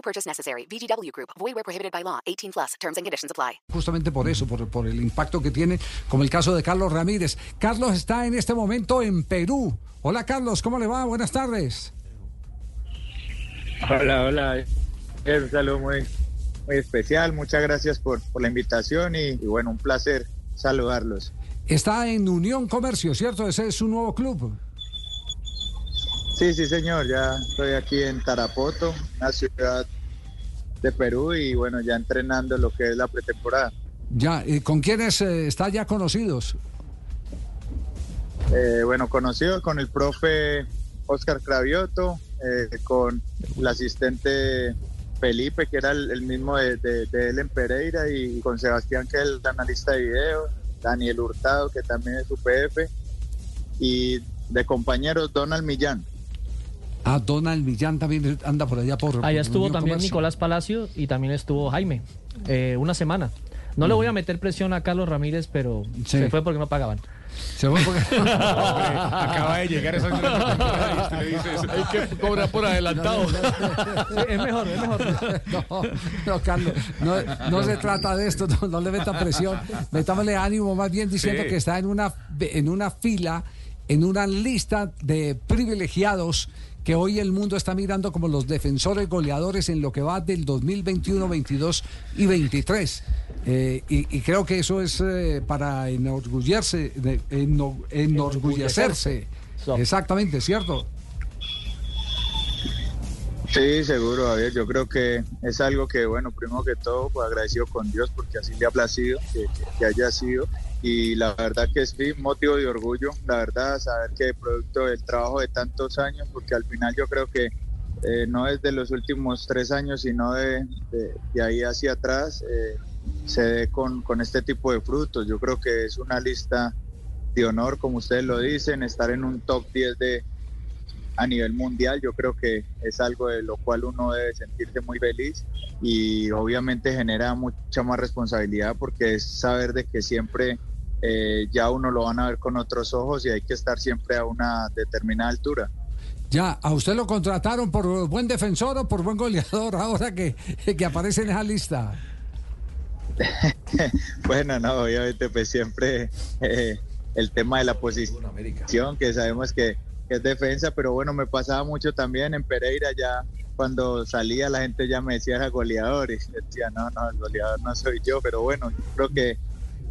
No purchase necessary. VGW Group. Void where prohibited by law. 18 plus. Terms and conditions apply. Justamente por eso, por, por el impacto que tiene, como el caso de Carlos Ramírez. Carlos está en este momento en Perú. Hola Carlos, ¿cómo le va? Buenas tardes. Hola, hola. Un saludo muy, muy especial. Muchas gracias por, por la invitación y, y, bueno, un placer saludarlos. Está en Unión Comercio, ¿cierto? Ese es su nuevo club. Sí, sí, señor. Ya estoy aquí en Tarapoto, una ciudad de Perú y bueno, ya entrenando lo que es la pretemporada. Ya, ¿y ¿con quiénes eh, está ya conocidos? Eh, bueno, conocido con el profe Oscar Cravioto, eh, con el asistente Felipe, que era el, el mismo de, de, de, él en Pereira, y con Sebastián, que es el analista de video, Daniel Hurtado, que también es UPF, y de compañeros Donald Millán. Ah, Donald Millán también anda por allá por. Allá estuvo también Comercio. Nicolás Palacio y también estuvo Jaime. eh, una semana. No le voy a meter presión a Carlos Ramírez, pero Sí. se fue porque no pagaban. Se fue porque- Acaba de llegar esa y le. Hay que cobrar por adelantado. Es mejor, es mejor. No, no, Carlos, no, no se trata de esto, no, no le meta presión, metámosle ánimo más bien diciendo Sí. que está en una, en una fila, en una lista de privilegiados que hoy el mundo está mirando como los defensores goleadores en lo que va del 2021, 22 y 23. Eh, y, y creo que eso es eh, para enorgullecerse, de- enorgullecerse. Exactamente, ¿cierto? Sí, seguro, Javier. Yo creo que es algo que, bueno, primero que todo, pues agradecido con Dios porque así le ha placido que, que- haya sido. Y la verdad que es sí, motivo de orgullo, la verdad, saber que producto del trabajo de tantos años, porque al final yo creo que eh, no es de los últimos tres años, sino de, de- de ahí hacia atrás, eh, se dé con, con este tipo de frutos. Yo creo que es una lista de honor, como ustedes lo dicen, estar en un top 10 de, a nivel mundial, yo creo que es algo de lo cual uno debe sentirse muy feliz y obviamente genera mucha más responsabilidad porque es saber de que siempre eh, ya uno lo van a ver con otros ojos y hay que estar siempre a una determinada altura. Ya, ¿a usted lo contrataron por buen defensor o por buen goleador ahora que, que aparece en esa lista? bueno, no, obviamente pues siempre eh, el tema de la posición, que sabemos que, que es defensa, pero bueno, me pasaba mucho también en Pereira ya cuando salía la gente ya me decía era goleador y decía, no, no, el goleador no soy yo, pero bueno, yo creo que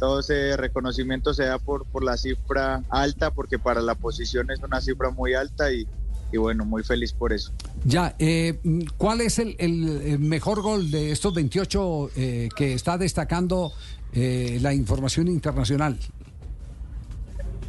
todo ese reconocimiento se da por, por la cifra alta, porque para la posición es una cifra muy alta y, y bueno, muy feliz por eso. Ya, eh, ¿cuál es el, el, mejor gol de estos 28 eh, que está destacando eh, la información internacional?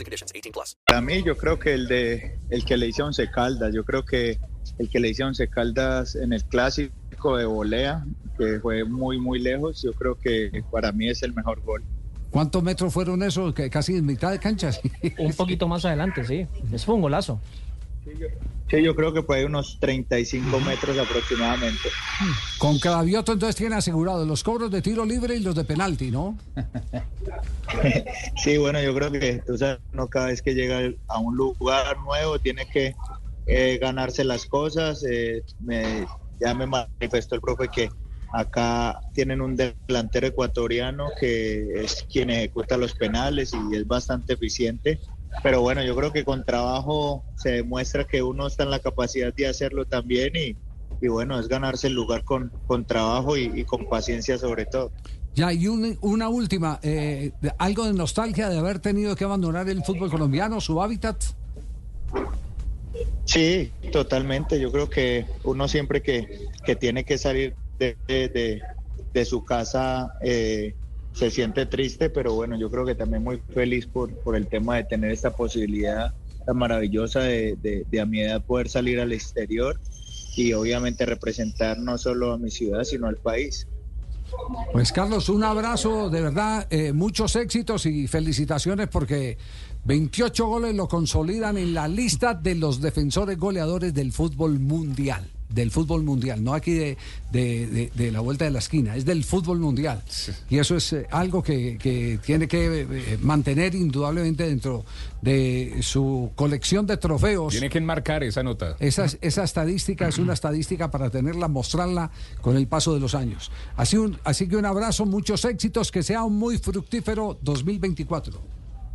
and conditions. 18 plus. Para mí, yo creo que el de el que le hizo a Once Caldas, yo creo que el que le hizo a Once Caldas en el clásico de volea, que fue muy, muy lejos, yo creo que para mí es el mejor gol. ¿Cuántos metros fueron esos? Que casi en mitad de cancha. Un poquito más adelante, sí. Eso fue un golazo. Sí, yo creo que ahí unos 35 metros aproximadamente. Con Cravioto entonces tiene asegurado los cobros de tiro libre y los de penalti, ¿no? Sí, bueno, yo creo que tú sabes, uno cada vez que llega a un lugar nuevo tiene que eh, ganarse las cosas. eh, me- ya me manifestó el profe que acá tienen un delantero ecuatoriano que es quien ejecuta los penales y es bastante eficiente. Pero bueno, yo creo que con trabajo se demuestra que uno está en la capacidad de hacerlo también y, y bueno, es ganarse el lugar con, con trabajo y, y con paciencia sobre todo. Ya, y un- una última, eh, algo de nostalgia de haber tenido que abandonar el fútbol colombiano, su hábitat. Sí, totalmente. Yo creo que uno siempre que, que tiene que salir de, de- de- de su casa eh, se siente triste, pero bueno, yo creo que también muy feliz por, por el tema de tener esta posibilidad tan maravillosa de, de- a mi edad poder salir al exterior y obviamente representar no solo a mi ciudad, sino al país. Pues Carlos, un abrazo, de verdad, eh, muchos éxitos y felicitaciones porque 28 goles lo consolidan en la lista de los defensores goleadores del fútbol mundial. Del fútbol mundial, no aquí de, de- de- de la vuelta de la esquina, es del fútbol mundial. Y eso es eh, algo que, que tiene que eh, mantener indudablemente dentro de su colección de trofeos. Tiene que enmarcar esa nota. Esa, esa estadística es una estadística para tenerla, mostrarla con el paso de los años. Así, un, así que un abrazo, muchos éxitos, que sea un muy fructífero 2024.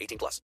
18 plus.